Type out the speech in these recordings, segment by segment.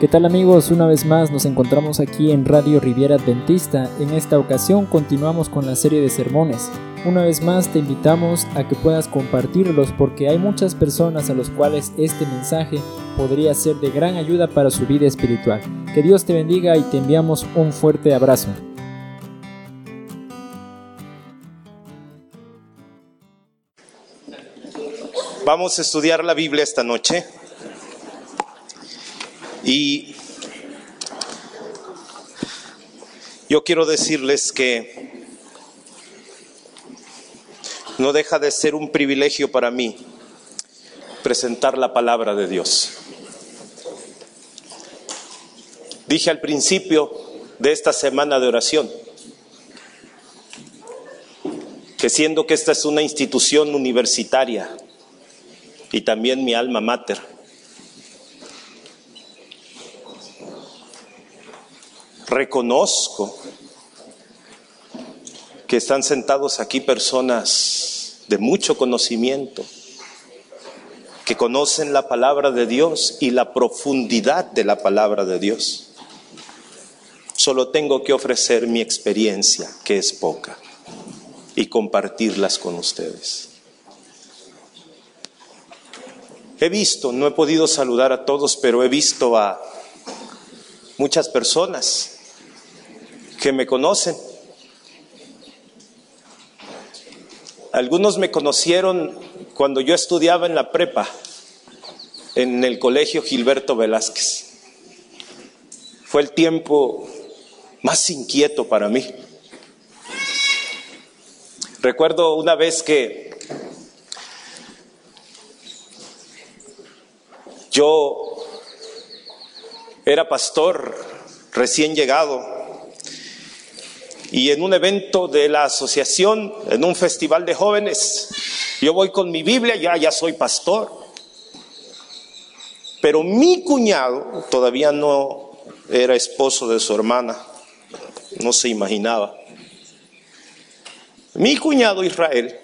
¿Qué tal amigos? Una vez más nos encontramos aquí en Radio Riviera Adventista. En esta ocasión continuamos con la serie de sermones. Una vez más te invitamos a que puedas compartirlos porque hay muchas personas a las cuales este mensaje podría ser de gran ayuda para su vida espiritual. Que Dios te bendiga y te enviamos un fuerte abrazo. Vamos a estudiar la Biblia esta noche. Y yo quiero decirles que no deja de ser un privilegio para mí presentar la palabra de Dios. Dije al principio de esta semana de oración que siendo que esta es una institución universitaria y también mi alma mater, reconozco que están sentados aquí personas de mucho conocimiento, que conocen la palabra de Dios y la profundidad de la palabra de Dios. Solo tengo que ofrecer mi experiencia, que es poca, y compartirlas con ustedes. He visto, no he podido saludar a todos, pero he visto a muchas personas que me conocen. Algunos me conocieron cuando yo estudiaba en la prepa, en el colegio Gilberto Velázquez. Fue el tiempo más inquieto para mí. Recuerdo una vez que yo era pastor recién llegado y en un evento de la asociación, en un festival de jóvenes, yo voy con mi Biblia, ya, ya soy pastor. Pero mi cuñado todavía no era esposo de su hermana, no se imaginaba. Mi cuñado Israel,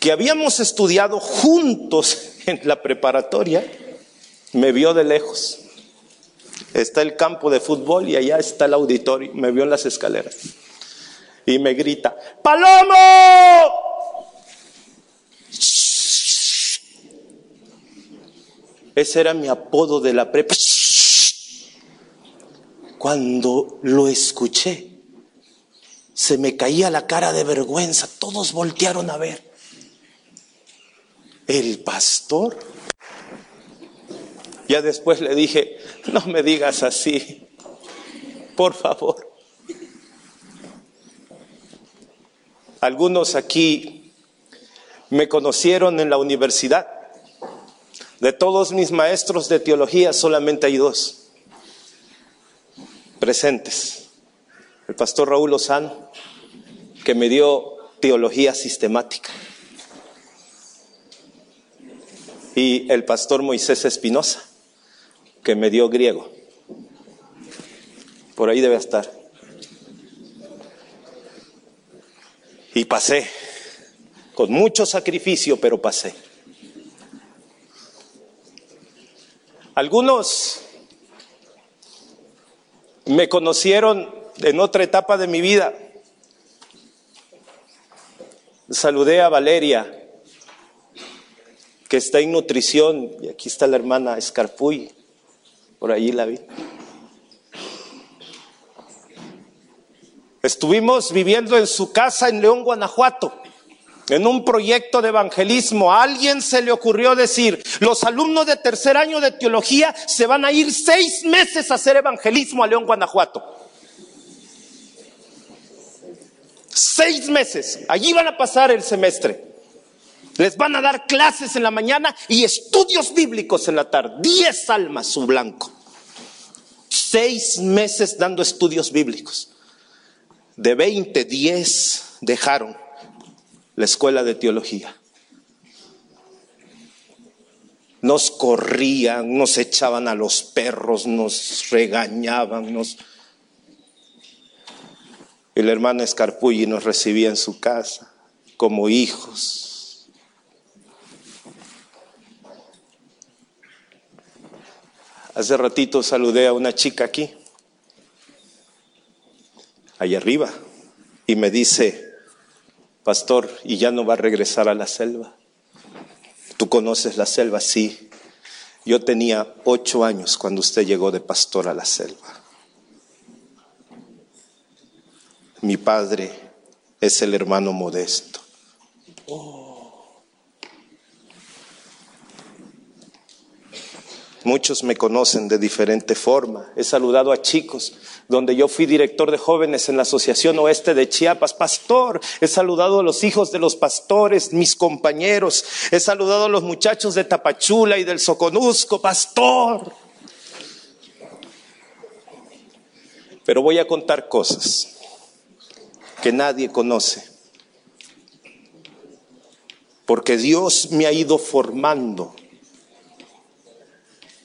que habíamos estudiado juntos en la preparatoria, me vio de lejos. Está el campo de fútbol y allá está el auditorio, me vio en las escaleras y me grita, ¡Palomo! Ese era mi apodo de la prepa. Cuando lo escuché, se me caía la cara de vergüenza. Todos voltearon a ver. El pastor. Ya después le dije, no me digas así, por favor. Algunos aquí me conocieron en la universidad. De todos mis maestros de teología, solamente hay dos presentes. El pastor Raúl Lozano, que me dio teología sistemática. Y el pastor Moisés Espinosa, que me dio griego. Por ahí debe estar. Y pasé, con mucho sacrificio, pero pasé. Algunos me conocieron en otra etapa de mi vida. Saludé a Valeria, que está en nutrición, y aquí está la hermana Escarpuy, por ahí la vi. Estuvimos viviendo en su casa en León, Guanajuato, en un proyecto de evangelismo. A alguien se le ocurrió decir, los alumnos de tercer año de teología se van a ir seis meses a hacer evangelismo a León, Guanajuato. Seis meses. Allí van a pasar el semestre. Les van a dar clases en la mañana y estudios bíblicos en la tarde. Diez almas su blanco. Seis meses dando estudios bíblicos. De 20, 10 dejaron la escuela de teología. Nos corrían, nos echaban a los perros, nos regañaban, nos... El hermano Escarpulli nos recibía en su casa como hijos. Hace ratito saludé a una chica aquí, allá arriba, y me dice, pastor, ¿y ya no va a regresar a la selva? ¿Tú conoces la selva? Sí. Yo tenía ocho años cuando usted llegó de pastor a la selva. Mi padre es el hermano modesto. Muchos me conocen de diferente forma. He saludado a chicos donde yo fui director de jóvenes en la Asociación Oeste de Chiapas, pastor. He saludado a los hijos de los pastores, mis compañeros. He saludado a los muchachos de Tapachula y del Soconusco, pastor. Pero voy a contar cosas que nadie conoce. Porque Dios me ha ido formando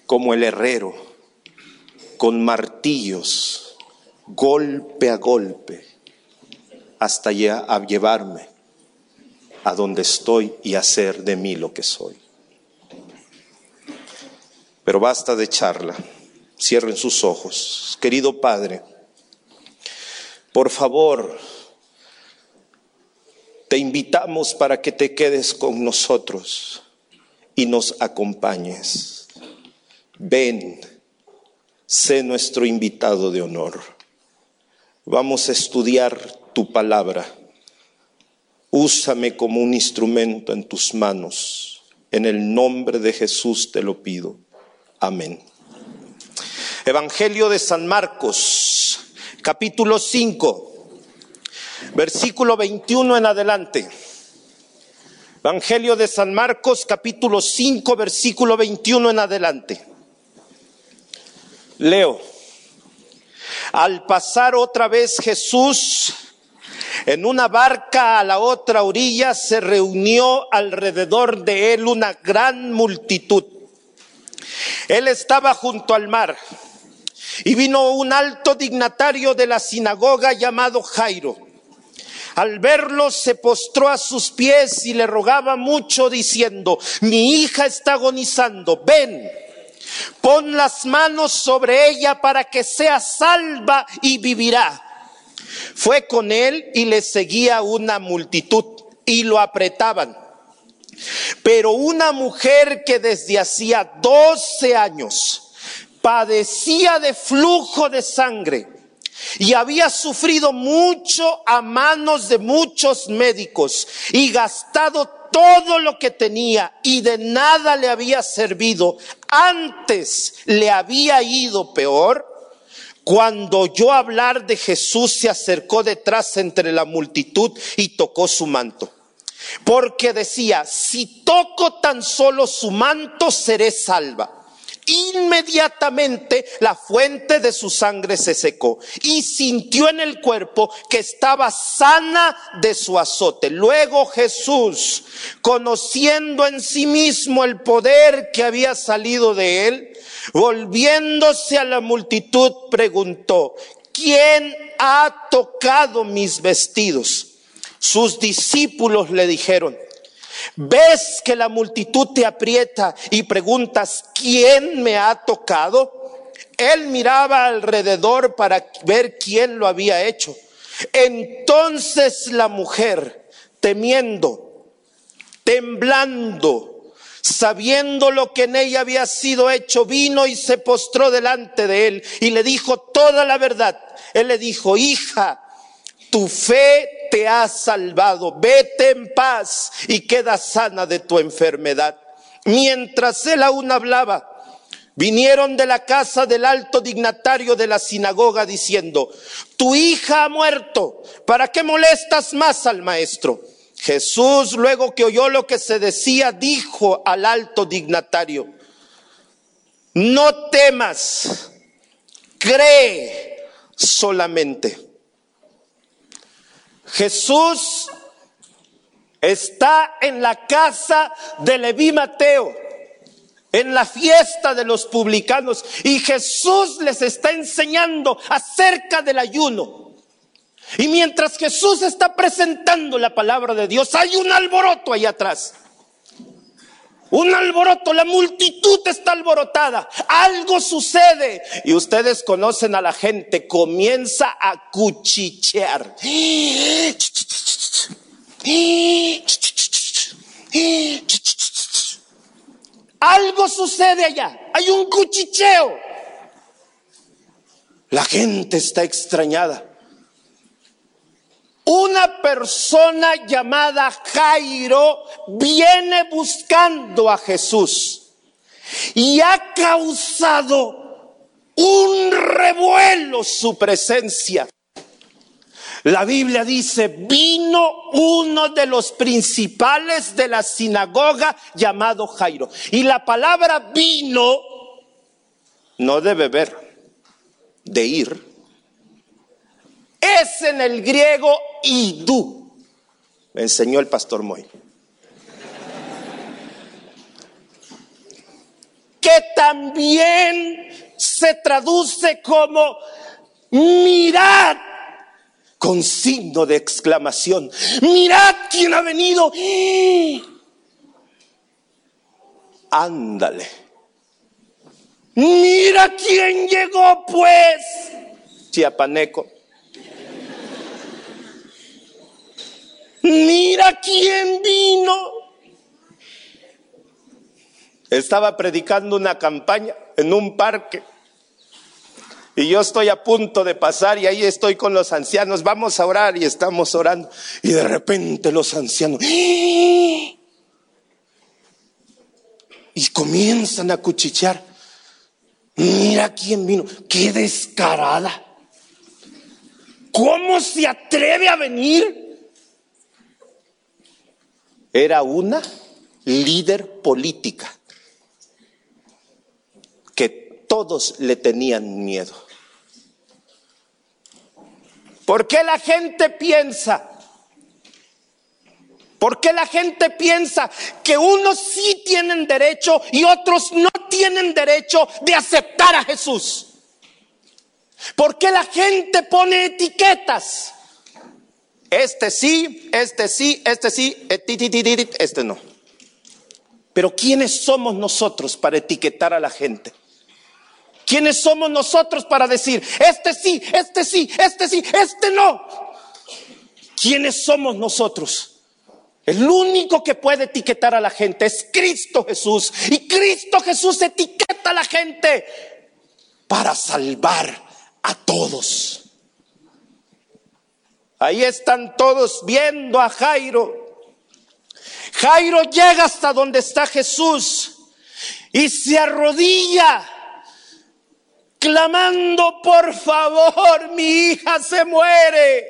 como el herrero, con martillos, golpe a golpe, hasta ya a llevarme a donde estoy y hacer de mí lo que soy. Pero basta de charla, cierren sus ojos. Querido Padre, por favor, te invitamos para que te quedes con nosotros y nos acompañes. Ven, sé nuestro invitado de honor. Vamos a estudiar tu palabra. Úsame como un instrumento en tus manos. En el nombre de Jesús te lo pido. Amén. Evangelio de San Marcos, capítulo 5, versículo 21 en adelante. Evangelio de San Marcos, capítulo 5, versículo 21 en adelante. Leo, al pasar otra vez Jesús en una barca a la otra orilla, se reunió alrededor de él una gran multitud. Él estaba junto al mar y vino un alto dignatario de la sinagoga llamado Jairo. Al verlo se postró a sus pies y le rogaba mucho diciendo, mi hija está agonizando, ven Pon las manos sobre ella para que sea salva y vivirá. Fue con él y le seguía una multitud y lo apretaban. Pero una mujer que desde hacía doce años padecía de flujo de sangre y había sufrido mucho a manos de muchos médicos y gastado todo lo que tenía y de nada le había servido, antes le había ido peor, cuando oyó hablar de Jesús se acercó detrás entre la multitud y tocó su manto. Porque decía, si toco tan solo su manto, seré salva. Inmediatamente la fuente de su sangre se secó y sintió en el cuerpo que estaba sana de su azote. Luego Jesús, conociendo en sí mismo el poder que había salido de él, volviéndose a la multitud, preguntó, ¿quién ha tocado mis vestidos? Sus discípulos le dijeron, ves que la multitud te aprieta y preguntas, ¿quién me ha tocado? Él miraba alrededor para ver quién lo había hecho. Entonces la mujer, temiendo, temblando, sabiendo lo que en ella había sido hecho, vino y se postró delante de él y le dijo toda la verdad. Él le dijo, hija, tu fe te ha salvado, vete en paz y queda sana de tu enfermedad. Mientras él aún hablaba, vinieron de la casa del alto dignatario de la sinagoga diciendo, tu hija ha muerto, ¿para qué molestas más al maestro? Jesús, luego que oyó lo que se decía, dijo al alto dignatario, no temas, cree solamente. Jesús está en la casa de Leví Mateo, en la fiesta de los publicanos, y Jesús les está enseñando acerca del ayuno. Y mientras Jesús está presentando la palabra de Dios, hay un alboroto ahí atrás. Un alboroto, la multitud está alborotada, algo sucede y ustedes conocen a la gente, comienza a cuchichear. Algo sucede allá, hay un cuchicheo. La gente está extrañada. Persona llamada Jairo viene buscando a Jesús y ha causado un revuelo su presencia. La Biblia dice, vino uno de los principales de la sinagoga llamado Jairo. Y la palabra vino no de beber, de ir. Es en el griego idú. Me enseñó el pastor Moy. Que también se traduce como mirad con signo de exclamación. Mirad quién ha venido. Ándale. Mira quién llegó pues. Chiapaneco. Mira quién vino. Estaba predicando una campaña en un parque. Y yo estoy a punto de pasar y ahí estoy con los ancianos. Vamos a orar y estamos orando. Y de repente los ancianos. ¡Ah! Y comienzan a cuchichear. Mira quién vino. Qué descarada. ¿Cómo se atreve a venir? Era una líder política que todos le tenían miedo. ¿Por qué la gente piensa? ¿Por qué la gente piensa que unos sí tienen derecho y otros no tienen derecho de aceptar a Jesús? ¿Por qué la gente pone etiquetas? Este sí, este sí, este sí, este no. Pero ¿quiénes somos nosotros para etiquetar a la gente? ¿Quiénes somos nosotros para decir, este sí, este sí, este sí, este no? ¿Quiénes somos nosotros? El único que puede etiquetar a la gente es Cristo Jesús. Y Cristo Jesús etiqueta a la gente para salvar a todos. Ahí están todos viendo a Jairo. Jairo llega hasta donde está Jesús y se arrodilla clamando, por favor, mi hija se muere.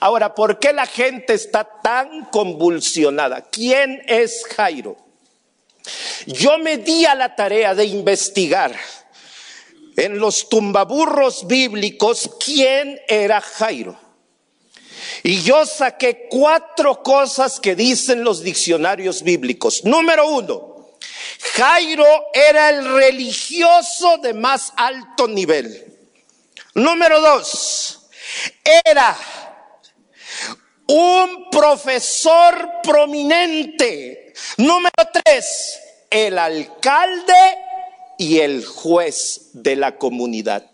Ahora, ¿por qué la gente está tan convulsionada? ¿Quién es Jairo? Yo me di a la tarea de investigar en los tumbaburros bíblicos quién era Jairo. Y yo saqué cuatro cosas que dicen los diccionarios bíblicos. Número uno, Jairo era el religioso de más alto nivel. Número dos, era un profesor prominente. Número tres, el alcalde y el juez de la comunidad.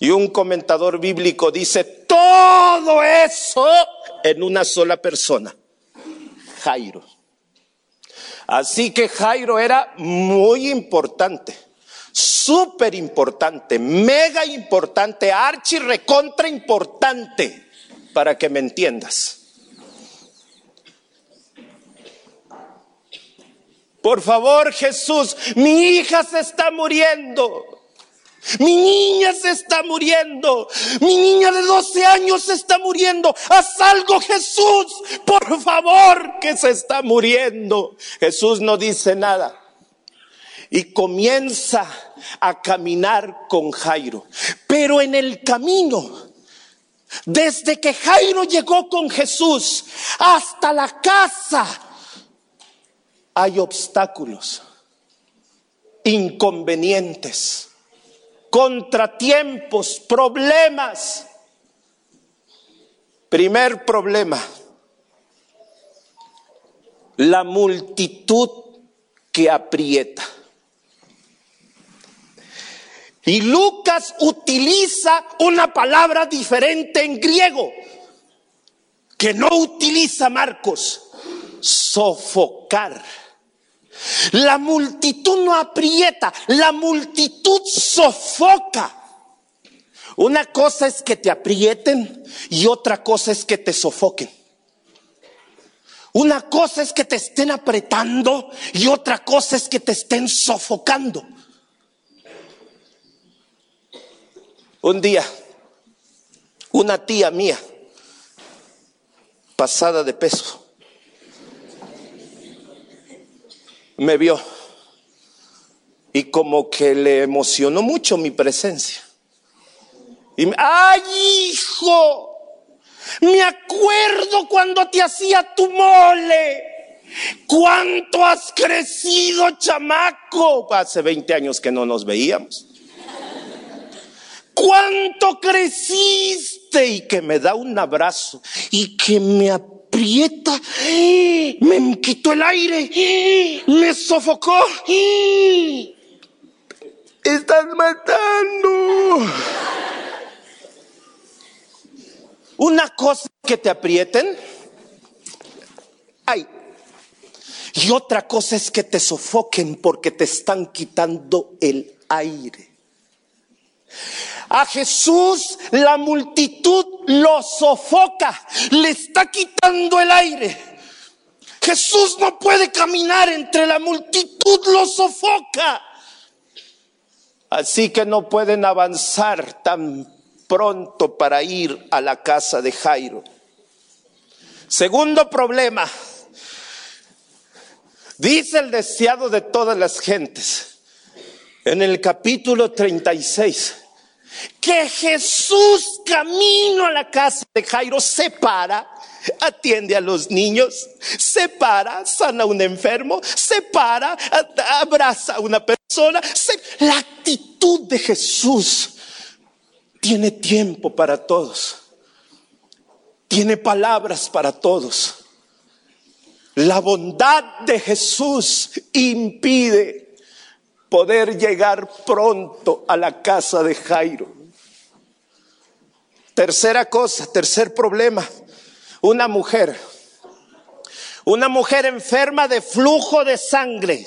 Y un comentador bíblico dice, todo eso en una sola persona, Jairo. Así que Jairo era muy importante, súper importante, mega importante, archi recontra importante, para que me entiendas. Por favor, Jesús, mi hija se está muriendo. Mi niña se está muriendo. Mi niña de 12 años se está muriendo. Haz algo, Jesús. Por favor, que se está muriendo. Jesús no dice nada. Y comienza a caminar con Jairo. Pero en el camino, desde que Jairo llegó con Jesús hasta la casa, hay obstáculos, inconvenientes contratiempos, problemas. Primer problema. La multitud que aprieta. Y Lucas utiliza una palabra diferente en griego que no utiliza Marcos, sofocar. La multitud no aprieta, la multitud sofoca. Una cosa es que te aprieten y otra cosa es que te sofoquen. Una cosa es que te estén apretando y otra cosa es que te estén sofocando. Un día, una tía mía, pasada de peso, me vio y como que le emocionó mucho mi presencia. Y me, ¡ay, hijo! Me acuerdo cuando te hacía tu mole. ¿Cuánto has crecido, chamaco? Hace 20 años que no nos veíamos. ¿Cuánto creciste? Y que me da un abrazo y que me aprieta, me quitó el aire, me sofocó. Estás matando. Una cosa que te aprieten, ay, y otra cosa es que te sofoquen porque te están quitando el aire. A Jesús la multitud lo sofoca, le está quitando el aire. Jesús no puede caminar entre la multitud, lo sofoca. Así que no pueden avanzar tan pronto para ir a la casa de Jairo. Segundo problema, dice el deseado de todas las gentes en el capítulo 36 que Jesús camino a la casa de Jairo se para, atiende a los niños, se para, sana a un enfermo, se para, abraza a una persona. la actitud de Jesús tiene tiempo para todos, tiene palabras para todos. La bondad de Jesús impide poder llegar pronto a la casa de Jairo. Tercera cosa, tercer problema, una mujer, una mujer enferma de flujo de sangre.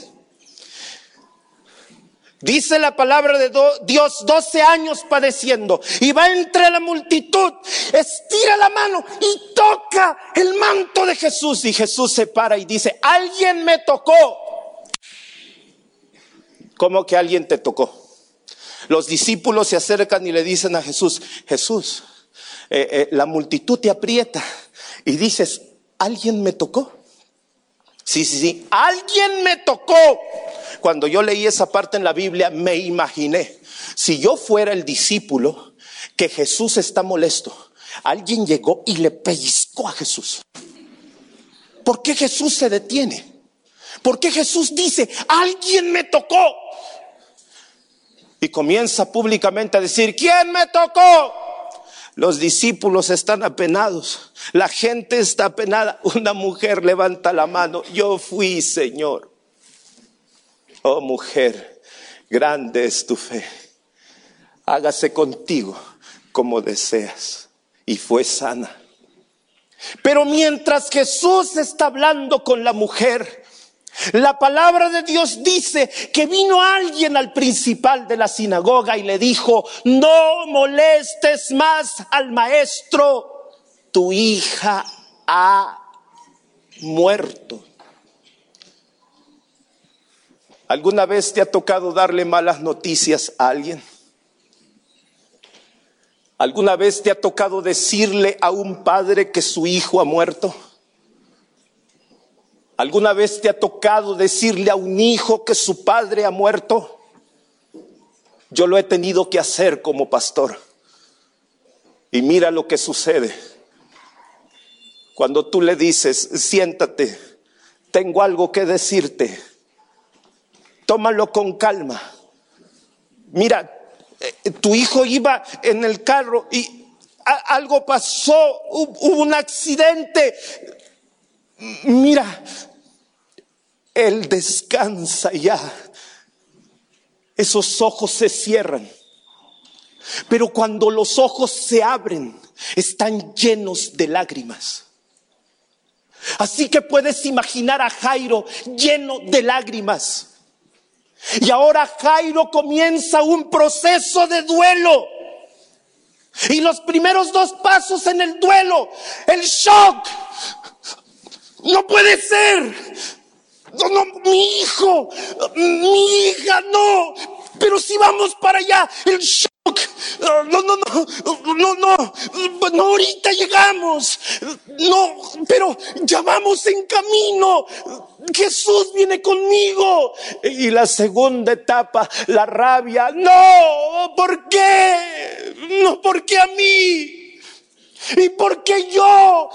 Dice la palabra de Dios, 12 años padeciendo, y va entre la multitud, estira la mano y toca el manto de Jesús. Y Jesús se para y dice, alguien me tocó. ¿Cómo que alguien te tocó? Los discípulos se acercan y le dicen a Jesús, Jesús, eh, eh, la multitud te aprieta y dices, ¿alguien me tocó? Sí, sí, sí, alguien me tocó. Cuando yo leí esa parte en la Biblia, me imaginé, si yo fuera el discípulo, que Jesús está molesto, alguien llegó y le pellizcó a Jesús. ¿Por qué Jesús se detiene? ¿Por qué Jesús dice, alguien me tocó? Y comienza públicamente a decir, ¿quién me tocó? Los discípulos están apenados, la gente está apenada. Una mujer levanta la mano, yo fui Señor. Oh mujer, grande es tu fe. Hágase contigo como deseas. Y fue sana. Pero mientras Jesús está hablando con la mujer, la palabra de Dios dice que vino alguien al principal de la sinagoga y le dijo, no molestes más al maestro, tu hija ha muerto. ¿Alguna vez te ha tocado darle malas noticias a alguien? ¿Alguna vez te ha tocado decirle a un padre que su hijo ha muerto? ¿Alguna vez te ha tocado decirle a un hijo que su padre ha muerto? Yo lo he tenido que hacer como pastor. Y mira lo que sucede. Cuando tú le dices, siéntate, tengo algo que decirte, tómalo con calma. Mira, eh, tu hijo iba en el carro y algo pasó, hubo un accidente. Mira, Él descansa ya. Esos ojos se cierran. Pero cuando los ojos se abren, están llenos de lágrimas. Así que puedes imaginar a Jairo lleno de lágrimas. Y ahora Jairo comienza un proceso de duelo. Y los primeros dos pasos en el duelo, el shock. No puede ser. No, no, mi hijo, mi hija, no. Pero si vamos para allá, el shock. No, no, no, no, no, no, ahorita llegamos. No, pero ya vamos en camino. Jesús viene conmigo. Y la segunda etapa, la rabia. No, ¿por qué? No, ¿por qué a mí? ¿Y por qué yo?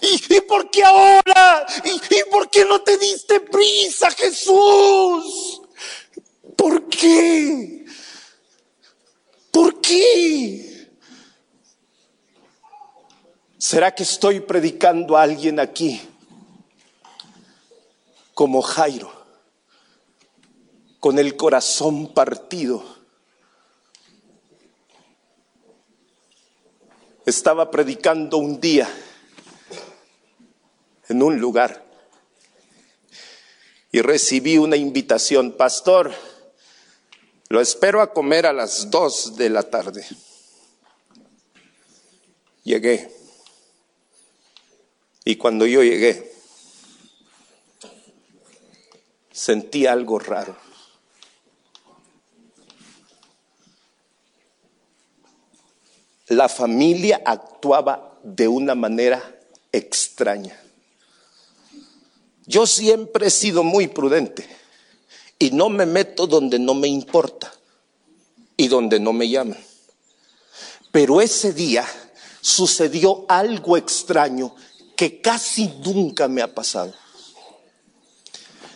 ¿Y, por qué ahora? ¿Y, ¿Y por qué no te diste prisa, Jesús? ¿Por qué? ¿Por qué? ¿Será que estoy predicando a alguien aquí como Jairo, con el corazón partido? Estaba predicando un día en un lugar y recibí una invitación, pastor, lo espero a comer a las dos de la tarde. Llegué. Y cuando yo llegué, sentí algo raro. La familia actuaba de una manera extraña. Yo siempre he sido muy prudente y no me meto donde no me importa y donde no me llaman. Pero ese día sucedió algo extraño que casi nunca me ha pasado.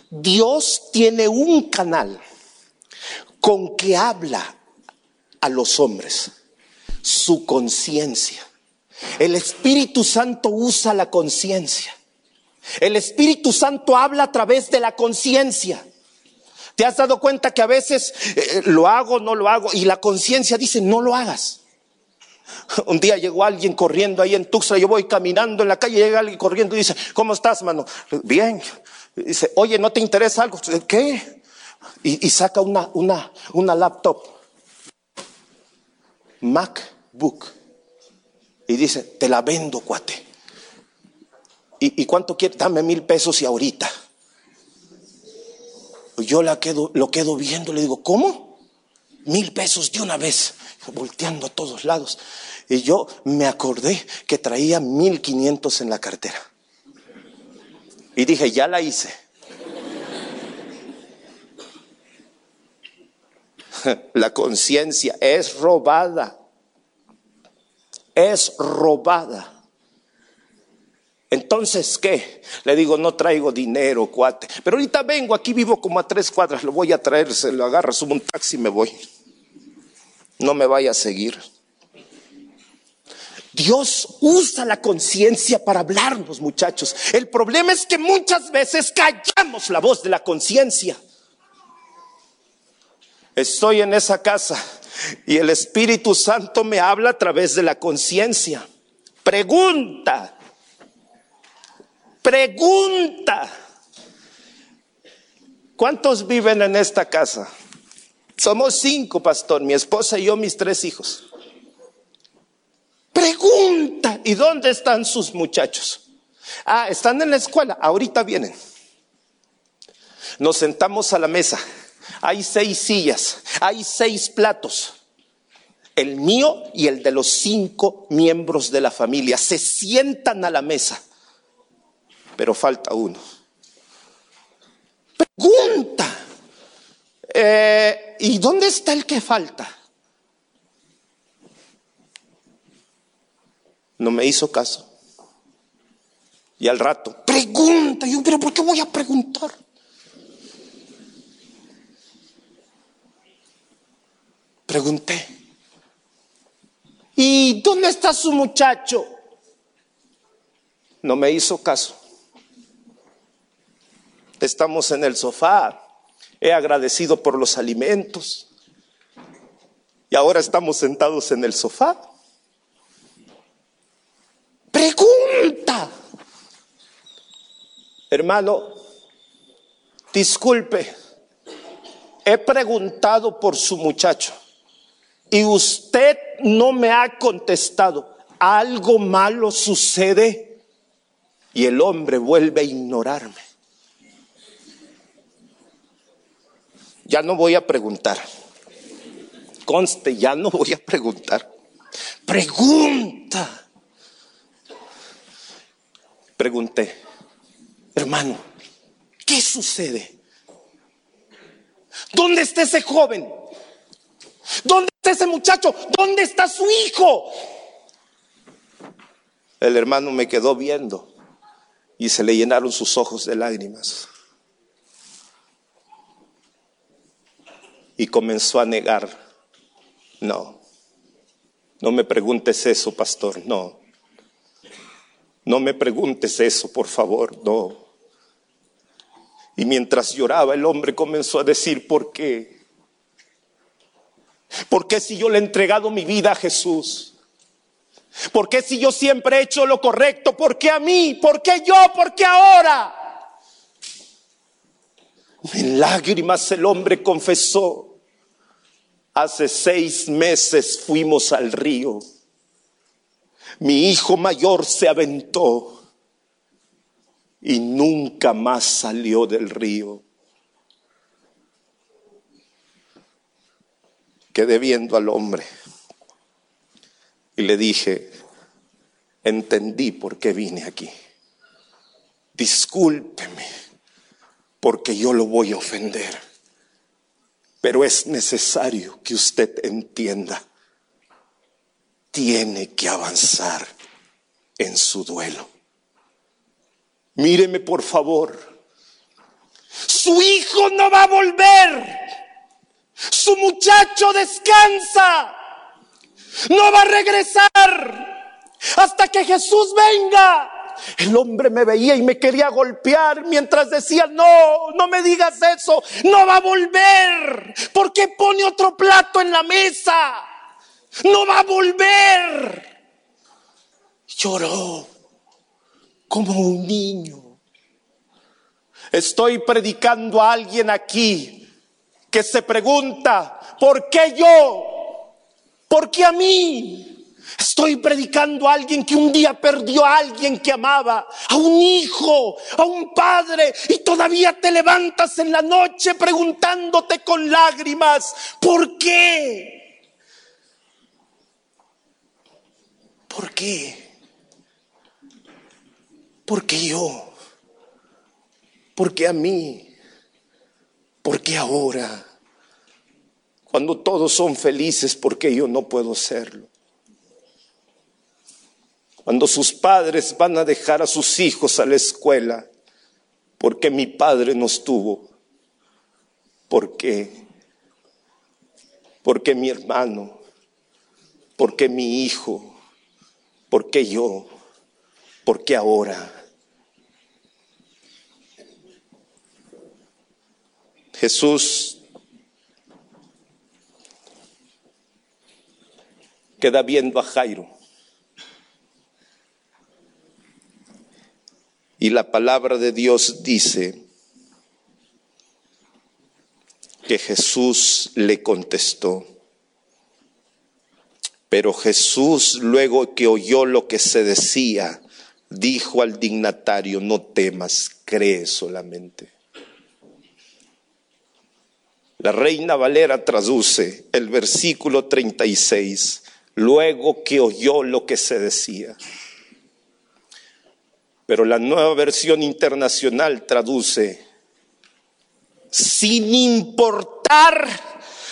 Dios tiene un canal con que habla a los hombres, su conciencia. El Espíritu Santo usa la conciencia. El Espíritu Santo habla a través de la conciencia. ¿Te has dado cuenta que a veces eh, lo hago, no lo hago? Y la conciencia dice, no lo hagas. Un día llegó alguien corriendo ahí en Tuxtla, yo voy caminando en la calle, llega alguien corriendo y dice, ¿cómo estás, mano? Bien. dice, oye, ¿no te interesa algo? ¿Qué? Y, y saca una, una, una laptop, MacBook, y dice, te la vendo, cuate. ¿Y, y cuánto quieres? Dame mil pesos y ahorita. Yo la quedo, lo quedo viendo, le digo, ¿cómo? Mil pesos de una vez, volteando a todos lados. Y yo me acordé que traía mil quinientos en la cartera. Y dije, ya la hice. La conciencia es robada. Es robada. Entonces, ¿qué? Le digo, no traigo dinero, cuate. Pero ahorita vengo, aquí vivo como a tres cuadras, lo voy a traer, se lo agarra, subo un taxi y me voy. No me vaya a seguir. Dios usa la conciencia para hablarnos, muchachos. El problema es que muchas veces callamos la voz de la conciencia. Estoy en esa casa y el Espíritu Santo me habla a través de la conciencia. Pregunta, Pregunta. ¿Cuántos viven en esta casa? Somos cinco, pastor, mi esposa y yo, mis tres hijos. Pregunta, ¿y dónde están sus muchachos? Ah, están en la escuela, ahorita vienen. Nos sentamos a la mesa, hay seis sillas, hay seis platos, el mío y el de los cinco miembros de la familia. Se sientan a la mesa pero falta uno. Pregunta, eh, ¿y dónde está el que falta? No me hizo caso. Y al rato, pregunta, yo, pero ¿por qué voy a preguntar? Pregunté. ¿Y dónde está su muchacho? No me hizo caso. Estamos en el sofá. He agradecido por los alimentos. Y ahora estamos sentados en el sofá. Pregunta. Hermano, disculpe. He preguntado por su muchacho y usted no me ha contestado. Algo malo sucede y el hombre vuelve a ignorarme. Ya no voy a preguntar. Conste, ya no voy a preguntar. Pregunta. Pregunté, hermano, ¿qué sucede? ¿Dónde está ese joven? ¿Dónde ese muchacho? ¿Dónde está su hijo? El hermano me quedó viendo y se le llenaron sus ojos de lágrimas. Y comenzó a negar. No, no me preguntes eso, pastor, no. No me preguntes eso, por favor, no. Y mientras lloraba, el hombre comenzó a decir, ¿por qué? ¿Por qué si yo le he entregado mi vida a Jesús? ¿Por qué si yo siempre he hecho lo correcto? ¿Por qué a mí? ¿Por qué yo? ¿Por qué ahora? En lágrimas el hombre confesó, hace seis meses fuimos al río, mi hijo mayor se aventó y nunca más salió del río. Quedé viendo al hombre y le dije, entendí por qué vine aquí. Discúlpeme porque yo lo voy a ofender, pero es necesario que usted entienda, tiene que avanzar en su duelo. Míreme por favor, su hijo no va a volver, su muchacho descansa no va a regresar hasta que Jesús venga. El hombre me veía y me quería golpear mientras decía, no, no me digas eso, no va a volver. ¿Por qué pone otro plato en la mesa? No va a volver. Lloró como un niño. Estoy predicando a alguien aquí que se pregunta, ¿por qué yo? ¿Por qué a mí? Estoy predicando a alguien que un día perdió a alguien que amaba, a un hijo, a un padre, y todavía te levantas en la noche preguntándote con lágrimas, ¿por qué? ¿Por qué? ¿Por qué yo? ¿Por qué a mí? ¿Por qué ahora? Cuando todos son felices, ¿por qué yo no puedo serlo? Cuando sus padres van a dejar a sus hijos a la escuela, ¿por qué mi padre no estuvo? ¿Por qué? ¿Por qué mi hermano? ¿Por qué mi hijo? ¿Por qué yo? ¿Por qué ahora? Jesús queda viendo a Jairo. Y la palabra de Dios dice que Jesús le contestó. Pero Jesús, luego que oyó lo que se decía, dijo al dignatario, no temas, cree solamente. La reina Valera traduce el versículo 36 luego que oyó lo que se decía. Pero la nueva versión internacional traduce, sin importar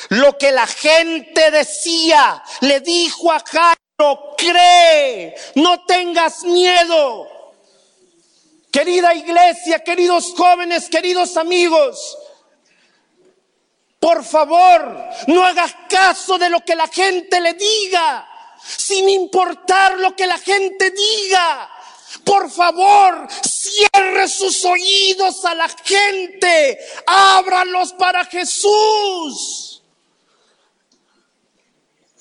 lo que la gente decía, le dijo a Jairo, cree, no tengas miedo. Querida iglesia, queridos jóvenes, queridos amigos, por favor, no hagas caso de lo que la gente le diga, sin importar lo que la gente diga. Por favor, Cierre sus oídos a la gente. Ábralos para Jesús.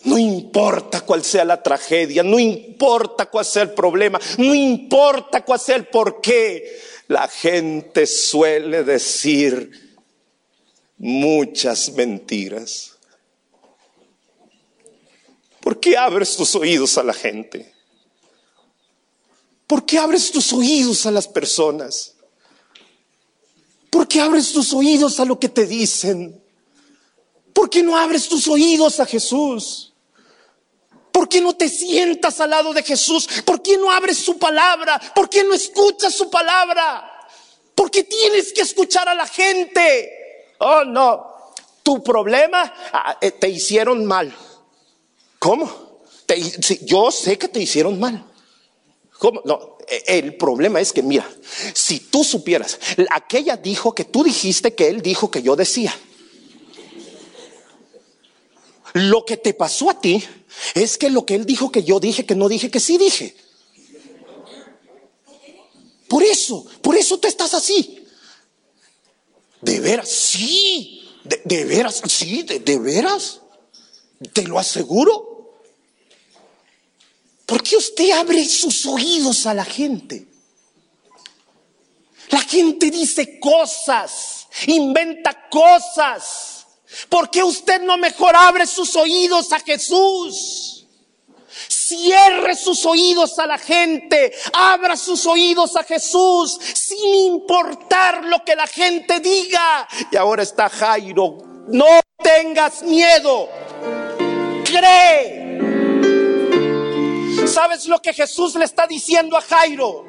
No importa cuál sea la tragedia, no importa cuál sea el problema, no importa cuál sea el porqué. La gente suele decir muchas mentiras. ¿Por qué abres tus oídos a la gente? ¿Por qué abres tus oídos a las personas? ¿Por qué abres tus oídos a lo que te dicen? ¿Por qué no abres tus oídos a Jesús? ¿Por qué no te sientas al lado de Jesús? ¿Por qué no abres su palabra? ¿Por qué no escuchas su palabra? ¿Por qué tienes que escuchar a la gente? Oh, no. Tu problema ah, eh, te hicieron mal. ¿Cómo? yo sé que te hicieron mal. ¿Cómo? No, e, el problema es que, mira, si tú supieras, aquella dijo que tú dijiste que él dijo que yo decía. Lo que te pasó a ti es que lo que él dijo que yo dije, que no dije, que sí dije. Por eso, por eso tú estás así. De veras, sí, de, veras, sí, de, veras. Te lo aseguro. ¿Por qué usted abre sus oídos a la gente? La gente dice cosas, inventa cosas. ¿Por qué usted no mejor abre sus oídos a Jesús? Cierre sus oídos a la gente, abra sus oídos a Jesús, sin importar lo que la gente diga. Y ahora está Jairo, no tengas miedo, cree. ¿Sabes lo que Jesús le está diciendo a Jairo?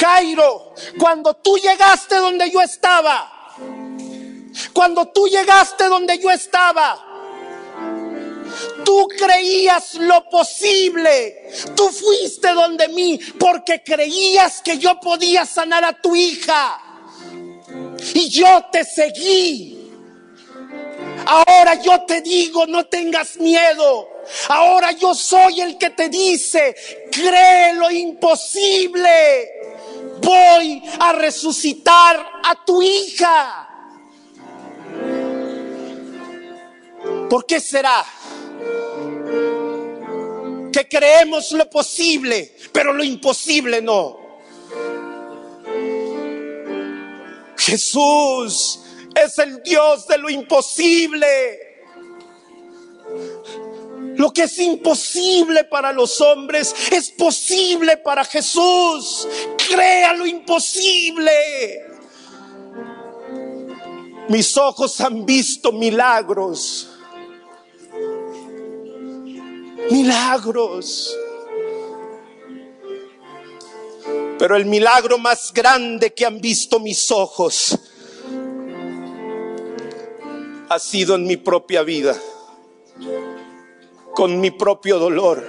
Jairo, cuando tú llegaste donde yo estaba, cuando tú llegaste donde yo estaba, tú creías lo posible. Tú fuiste donde mí porque creías que yo podía sanar a tu hija. Y yo te seguí. Ahora yo te digo, no tengas miedo. Ahora yo soy el que te dice, cree lo imposible. Voy a resucitar a tu hija. ¿Por qué será? Que creemos lo posible, pero lo imposible no. Jesús es el Dios de lo imposible. Lo que es imposible para los hombres es posible para Jesús. Crea lo imposible. Mis ojos han visto milagros milagros. Pero el milagro más grande que han visto mis ojos ha sido en mi propia vida, con mi propio dolor,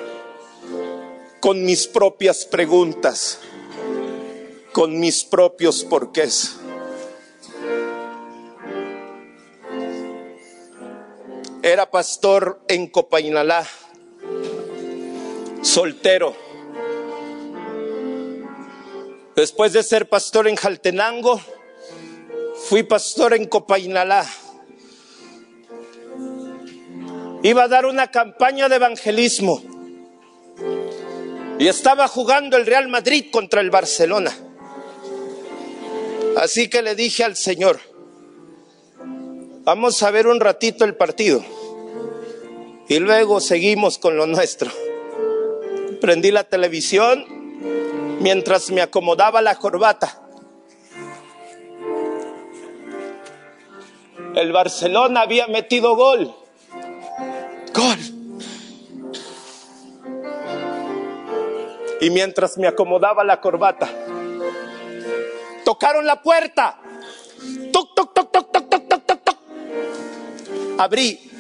con mis propias preguntas, con mis propios porqués. Era pastor en Copainalá soltero. Después de ser pastor en Jaltenango, fui pastor en Copainalá. Iba a dar una campaña de evangelismo y estaba jugando el Real Madrid contra el Barcelona. Así que le dije al Señor, vamos a ver un ratito el partido y luego seguimos con lo nuestro prendí la televisión mientras me acomodaba la corbata. El Barcelona había metido gol. Gol. Y mientras me acomodaba la corbata, tocaron la puerta. Toc, toc, toc, toc, toc, toc, toc, toc. Abrí.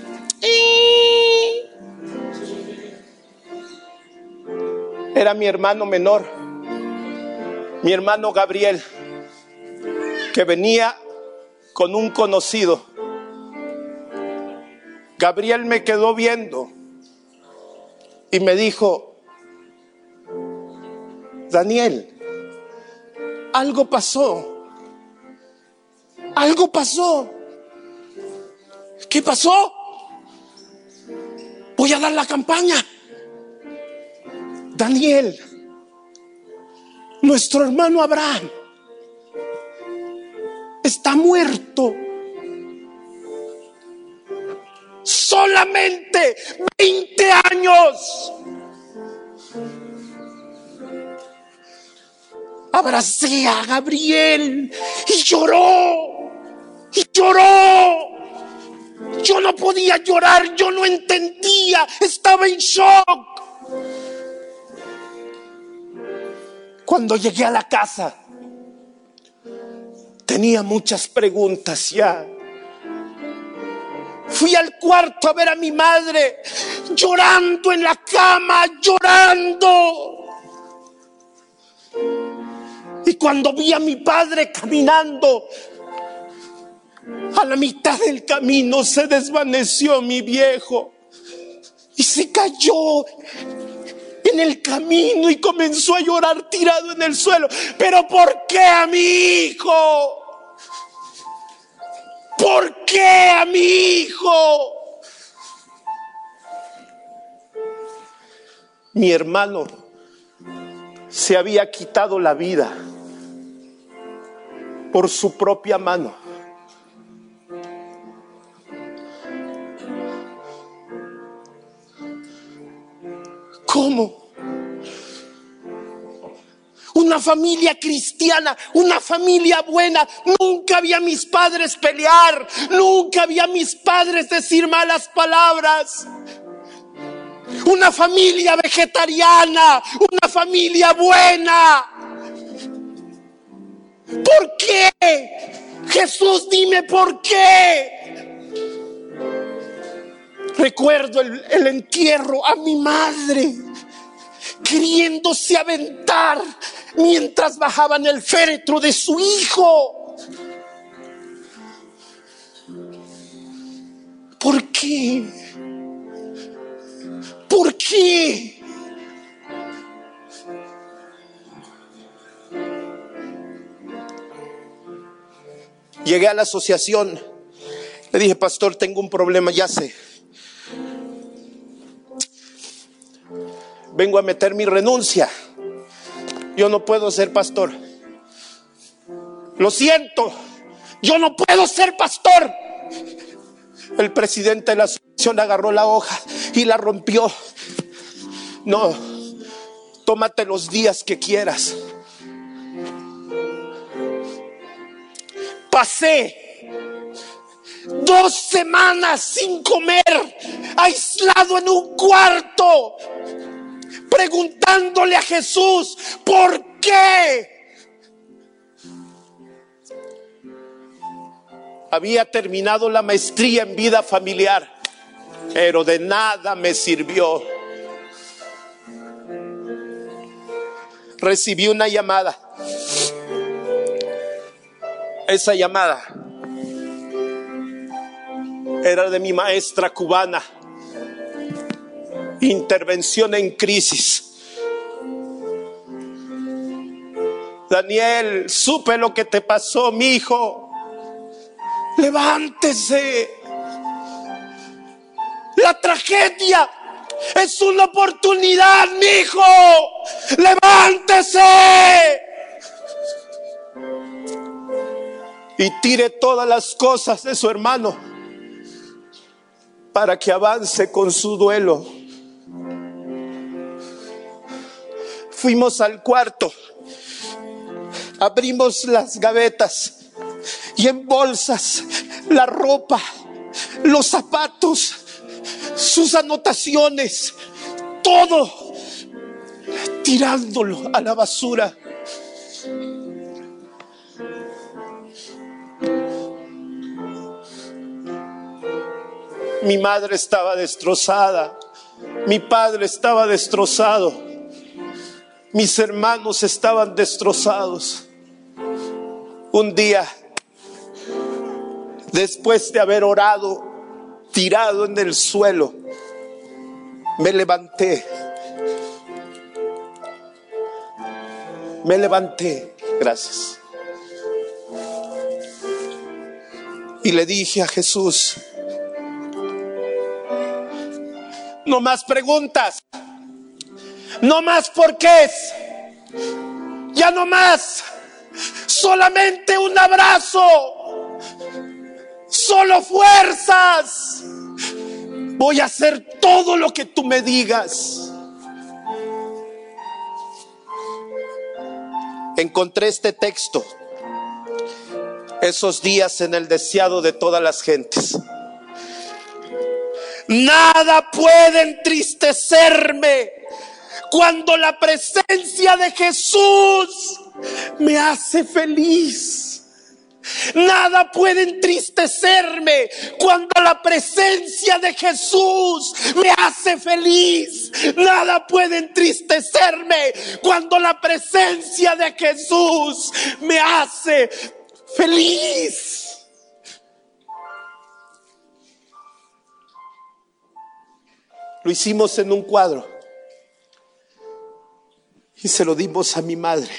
Era mi hermano menor, mi hermano Gabriel, que venía con un conocido. Gabriel me quedó viendo y me dijo, Daniel, algo pasó. Algo pasó. ¿Qué pasó? Voy a dar la campaña. Daniel, nuestro hermano Abraham, está muerto. Solamente 20 años. Abracé a Gabriel y lloró. Y lloró. Yo no podía llorar, yo no entendía, estaba en shock. Cuando llegué a la casa, tenía muchas preguntas ya. Fui al cuarto a ver a mi madre llorando en la cama, llorando. Y cuando vi a mi padre caminando, a la mitad del camino se desvaneció mi viejo y se cayó en el camino y comenzó a llorar tirado en el suelo. Pero ¿por qué a mi hijo? ¿Por qué a mi hijo? Mi hermano se había quitado la vida por su propia mano. ¿Cómo? Una familia cristiana, una familia buena. Nunca vi a mis padres pelear, nunca vi a mis padres decir malas palabras. Una familia vegetariana, una familia buena. ¿Por qué? Jesús, dime por qué. Recuerdo el, entierro a mi madre, queriéndose aventar mientras bajaban el féretro de su hijo. ¿Por qué? ¿Por qué? Llegué a la asociación. Le dije, pastor, tengo un problema, ya sé. Vengo a meter mi renuncia. Yo no puedo ser pastor. Lo siento, yo no puedo ser pastor. El presidente de la asociación agarró la hoja y la rompió. No, tómate los días que quieras. Pasé dos semanas sin comer, aislado en un cuarto preguntándole a Jesús, ¿por qué? Había terminado la maestría en vida familiar, pero de nada me sirvió. Recibí una llamada. Esa llamada era de mi maestra cubana intervención en crisis. Daniel, supe lo que te pasó, mi hijo. Levántese. La tragedia es una oportunidad, mi hijo. Levántese. Y tire todas las cosas de su hermano para que avance con su duelo. Fuimos al cuarto, abrimos las gavetas y en bolsas la ropa, los zapatos, sus anotaciones, todo tirándolo a la basura. Mi madre estaba destrozada, mi padre estaba destrozado. Mis hermanos estaban destrozados. Un día, después de haber orado, tirado en el suelo, me levanté. Me levanté Gracias. Y le dije a Jesús, no más preguntas, no más porqués, ya no más, solamente un abrazo, solo fuerzas. Voy a hacer todo lo que tú me digas. Encontré este texto esos días en el deseado de todas las gentes. Nada puede entristecerme cuando la presencia de Jesús me hace feliz. Nada puede entristecerme cuando la presencia de Jesús me hace feliz. Nada puede entristecerme cuando la presencia de Jesús me hace feliz. Lo hicimos en un cuadro y se lo dimos a mi madre.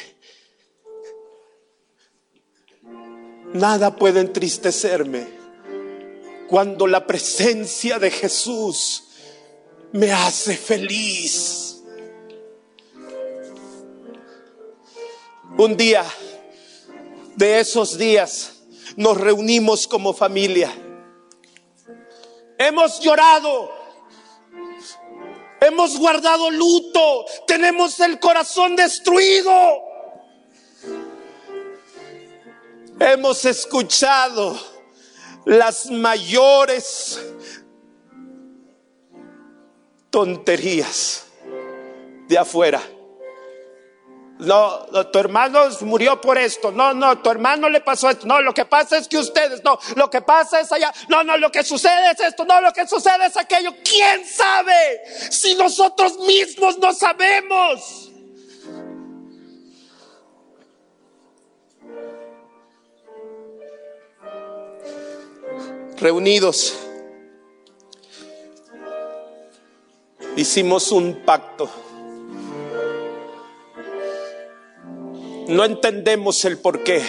Nada puede entristecerme cuando la presencia de Jesús me hace feliz. Un día de esos días nos reunimos como familia. Hemos llorado, hemos guardado luto, tenemos el corazón destruido. Hemos escuchado las mayores tonterías de afuera. No, tu hermano murió por esto. No, no, tu hermano le pasó esto. No, lo que pasa es que ustedes, no, lo que pasa es allá. No, no, lo que sucede es esto. No, lo que sucede es aquello. ¿Quién sabe si nosotros mismos no sabemos? Reunidos, hicimos un pacto. No entendemos el por qué.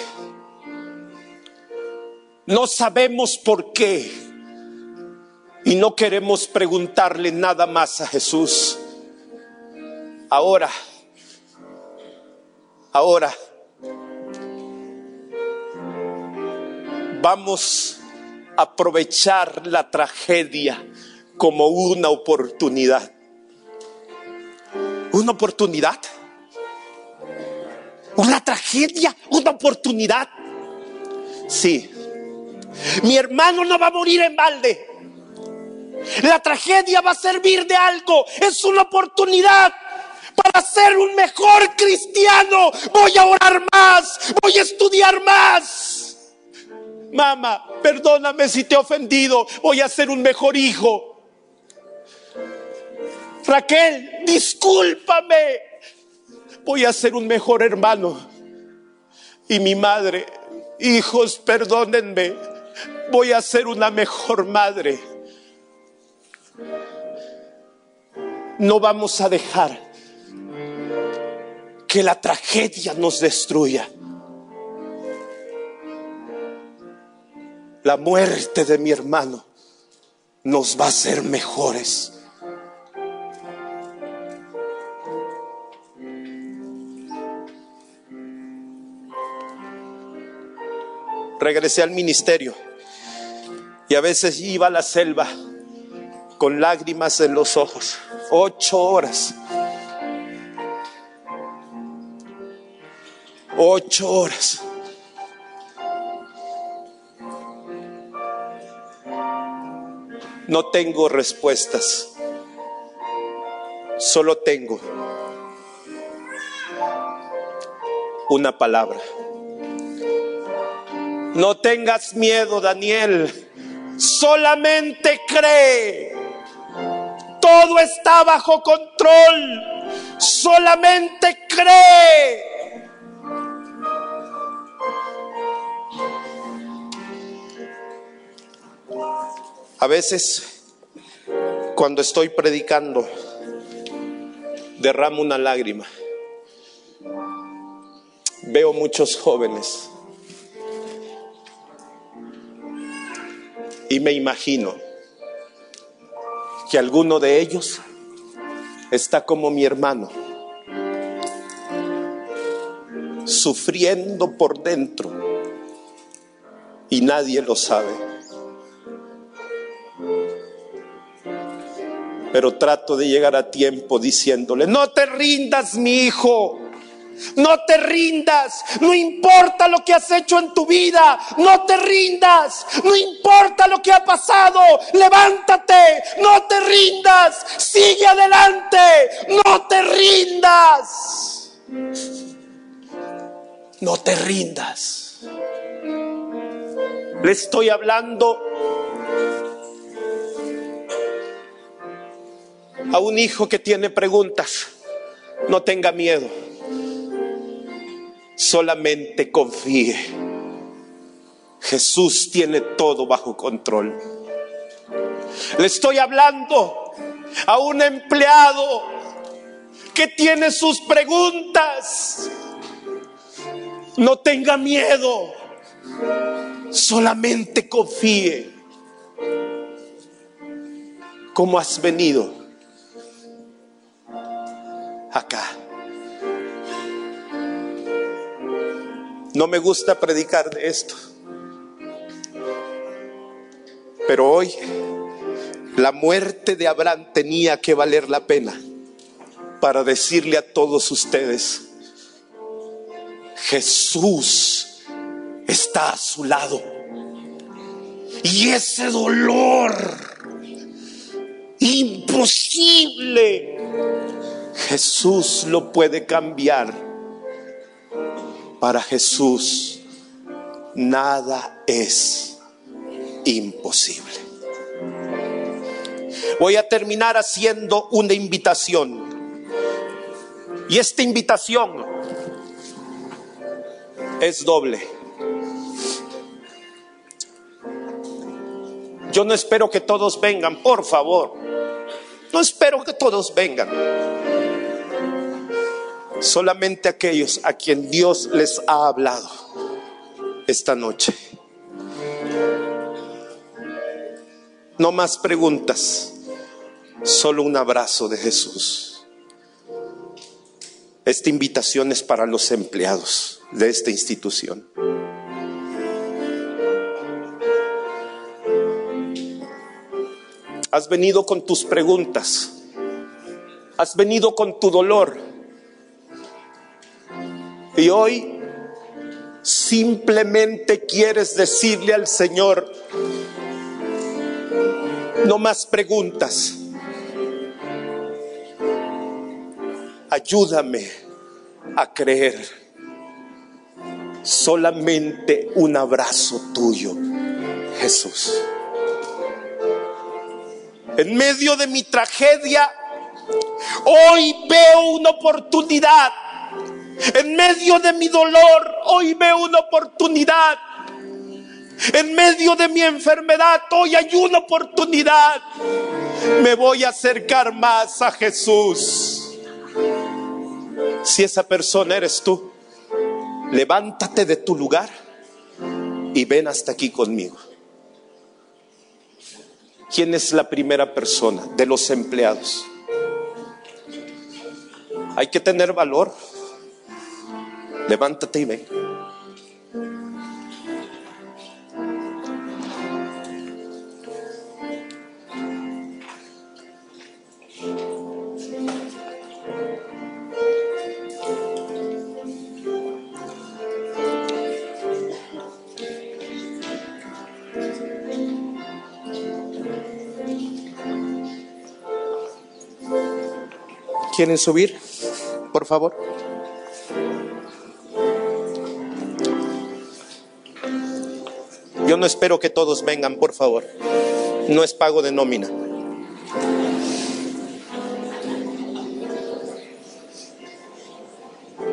No sabemos por qué. Y no queremos preguntarle nada más a Jesús. Ahora, ahora, vamos a aprovechar la tragedia como una oportunidad. ¿Una oportunidad? Una tragedia, una oportunidad. Sí, mi hermano no va a morir en balde. La tragedia va a servir de algo, es una oportunidad para ser un mejor cristiano. Voy a orar más, voy a estudiar más. Mamá, perdóname si te he ofendido, voy a ser un mejor hijo. Raquel, discúlpame, voy a ser un mejor hermano. Y mi madre, hijos, perdónenme, voy a ser una mejor madre. No vamos a dejar que la tragedia nos destruya. La muerte de mi hermano nos va a hacer mejores. Regresé al ministerio y a veces iba a la selva con lágrimas en los ojos, ocho horas. Ocho horas. No tengo respuestas, solo tengo una palabra. No tengas miedo, Daniel. Solamente cree. Todo está bajo control. Solamente cree. A veces, cuando estoy predicando, derramo una lágrima Veo muchos jóvenes y me imagino que alguno de ellos está como mi hermano, sufriendo por dentro y nadie lo sabe. Pero trato de llegar a tiempo diciéndole, no te rindas mi hijo, no te rindas, no importa lo que has hecho en tu vida, no te rindas, no importa lo que ha pasado, levántate, no te rindas, sigue adelante, no te rindas, no te rindas. Le estoy hablando a un hijo que tiene preguntas, no tenga miedo solamente confíe. Jesús tiene todo bajo control. Le estoy hablando a un empleado que tiene sus preguntas. No tenga miedo, solamente confíe. ¿Cómo has venido acá? No me gusta predicar de esto. Pero hoy la muerte de Abraham tenía que valer la pena para decirle a todos ustedes, Jesús está a su lado. Y ese dolor imposible, Jesús lo puede cambiar para Jesús nada es imposible. Voy a terminar haciendo una invitación. Y esta invitación es doble. Yo no espero que todos vengan, por favor. No espero que todos vengan solamente aquellos a quien Dios les ha hablado esta noche. No más preguntas, solo un abrazo de Jesús. Esta invitación es para los empleados de esta institución. Has venido con tus preguntas, has venido con tu dolor y hoy simplemente quieres decirle al Señor, no más preguntas. Ayúdame a creer. Solamente un abrazo tuyo, Jesús. En medio de mi tragedia, hoy veo una oportunidad en medio de mi dolor, hoy veo una oportunidad. En medio de mi enfermedad, hoy hay una oportunidad. Me voy a acercar más a Jesús. Si esa persona eres tú, levántate de tu lugar y ven hasta aquí conmigo. ¿Quién es la primera persona de los empleados? Hay que tener valor. Levántate y ven. ¿Quieren subir? Por favor. Yo no espero que todos vengan, por favor. No es pago de nómina.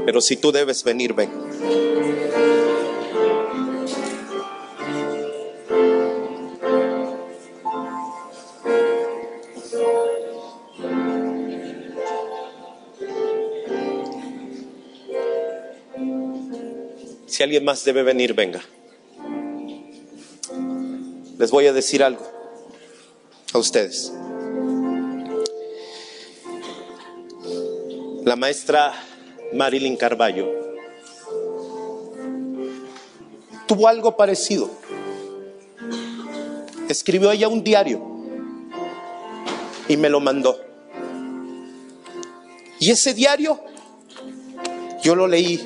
Pero si tú debes venir, ven. Si alguien más debe venir, venga. Les voy a decir algo a ustedes. La maestra Marilyn Carballo tuvo algo parecido. Escribió ella un diario y me lo mandó. Y ese diario yo lo leí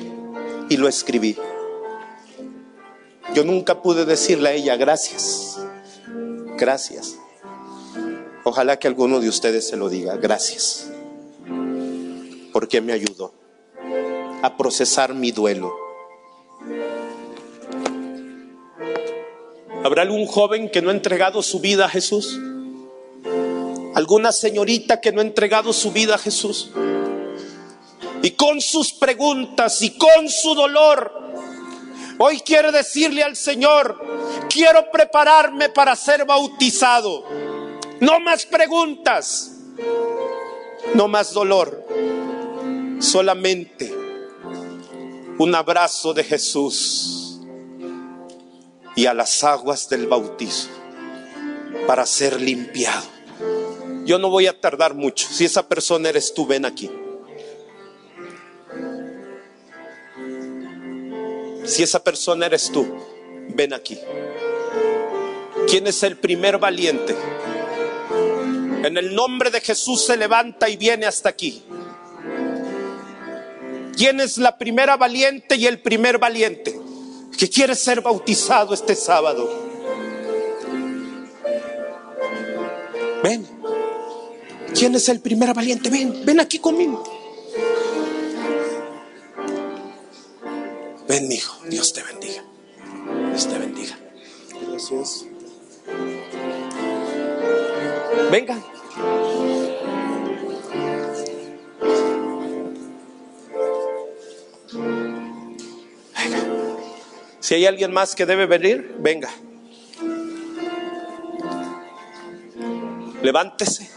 y lo escribí. Yo nunca pude decirle a ella gracias, gracias. Ojalá que alguno de ustedes se lo diga, gracias, porque me ayudó a procesar mi duelo. ¿Habrá algún joven que no ha entregado su vida a Jesús? ¿Alguna señorita que no ha entregado su vida a Jesús? Y con sus preguntas y con su dolor, hoy quiere decirle al Señor, quiero prepararme para ser bautizado. No más preguntas, no más dolor, solamente un abrazo de Jesús y a las aguas del bautizo para ser limpiado. Yo no voy a tardar mucho. Si esa persona eres tú, ven aquí. Si esa persona eres tú, ven aquí. ¿Quién es el primer valiente? En el nombre de Jesús se levanta y viene hasta aquí. ¿Quién es la primera valiente y el primer valiente que quiere ser bautizado este sábado? Ven. ¿Quién es el primer valiente? Ven, ven aquí conmigo. Ven, mi hijo. Dios te bendiga. Dios te bendiga. Gracias. Venga. Venga. Si hay alguien más que debe venir, venga. Levántese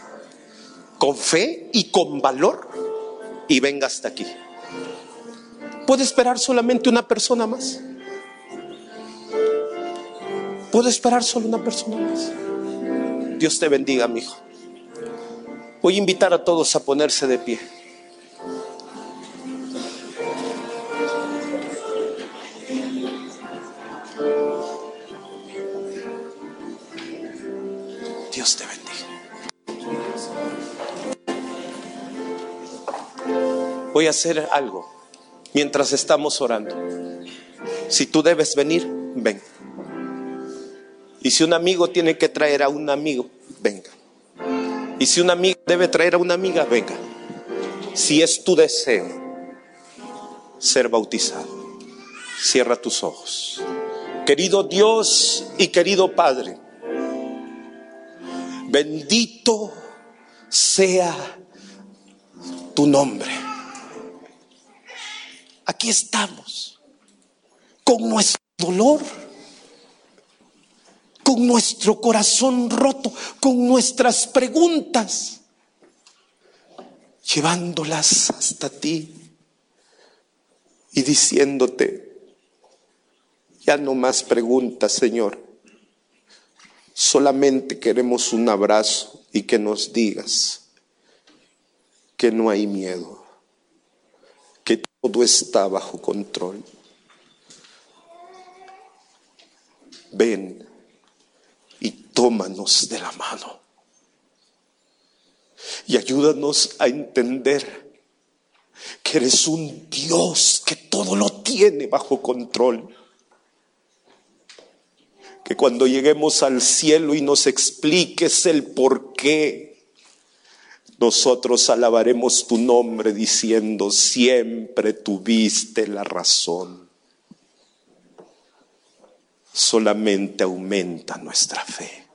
con fe y con valor y venga hasta aquí. ¿Puede esperar solamente una persona más? ¿Puede esperar solo una persona más? Dios te bendiga, mi hijo. Voy a invitar a todos a ponerse de pie. Dios te bendiga. Voy a hacer algo mientras estamos orando. Si tú debes venir, ven. Y si un amigo tiene que traer a un amigo, venga. Y si un amigo debe traer a una amiga, venga. Si es tu deseo ser bautizado, cierra tus ojos. Querido Dios y querido Padre, bendito sea tu nombre. Aquí estamos. Con nuestro dolor. Con nuestro corazón roto, con nuestras preguntas, llevándolas hasta ti. Y diciéndote, ya no más preguntas, Señor, solamente queremos un abrazo y que nos digas que no hay miedo, que todo está bajo control. Ven y tómanos de la mano. Y ayúdanos a entender que eres un Dios que todo lo tiene bajo control. Que cuando lleguemos al cielo y nos expliques el por qué, nosotros alabaremos tu nombre diciendo, siempre tuviste la razón solamente aumenta nuestra fe.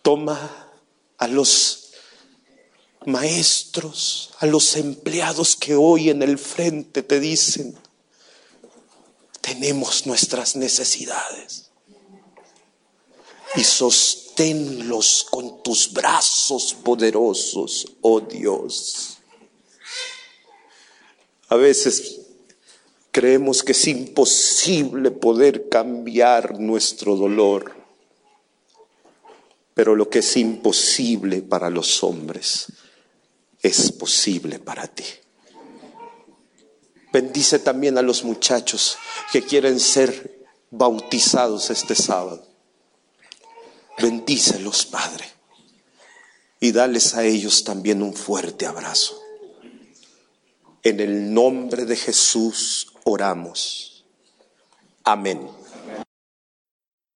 Toma a los maestros, a los empleados que hoy en el frente te dicen, tenemos nuestras necesidades. Y sosténlos con tus brazos poderosos, oh Dios. A veces Creemos que es imposible poder cambiar nuestro dolor, pero lo que es imposible para los hombres es posible para ti. Bendice también a los muchachos que quieren ser bautizados este sábado. Bendícelos, Padre, y dales a ellos también un fuerte abrazo. En el nombre de Jesús oramos. Amén.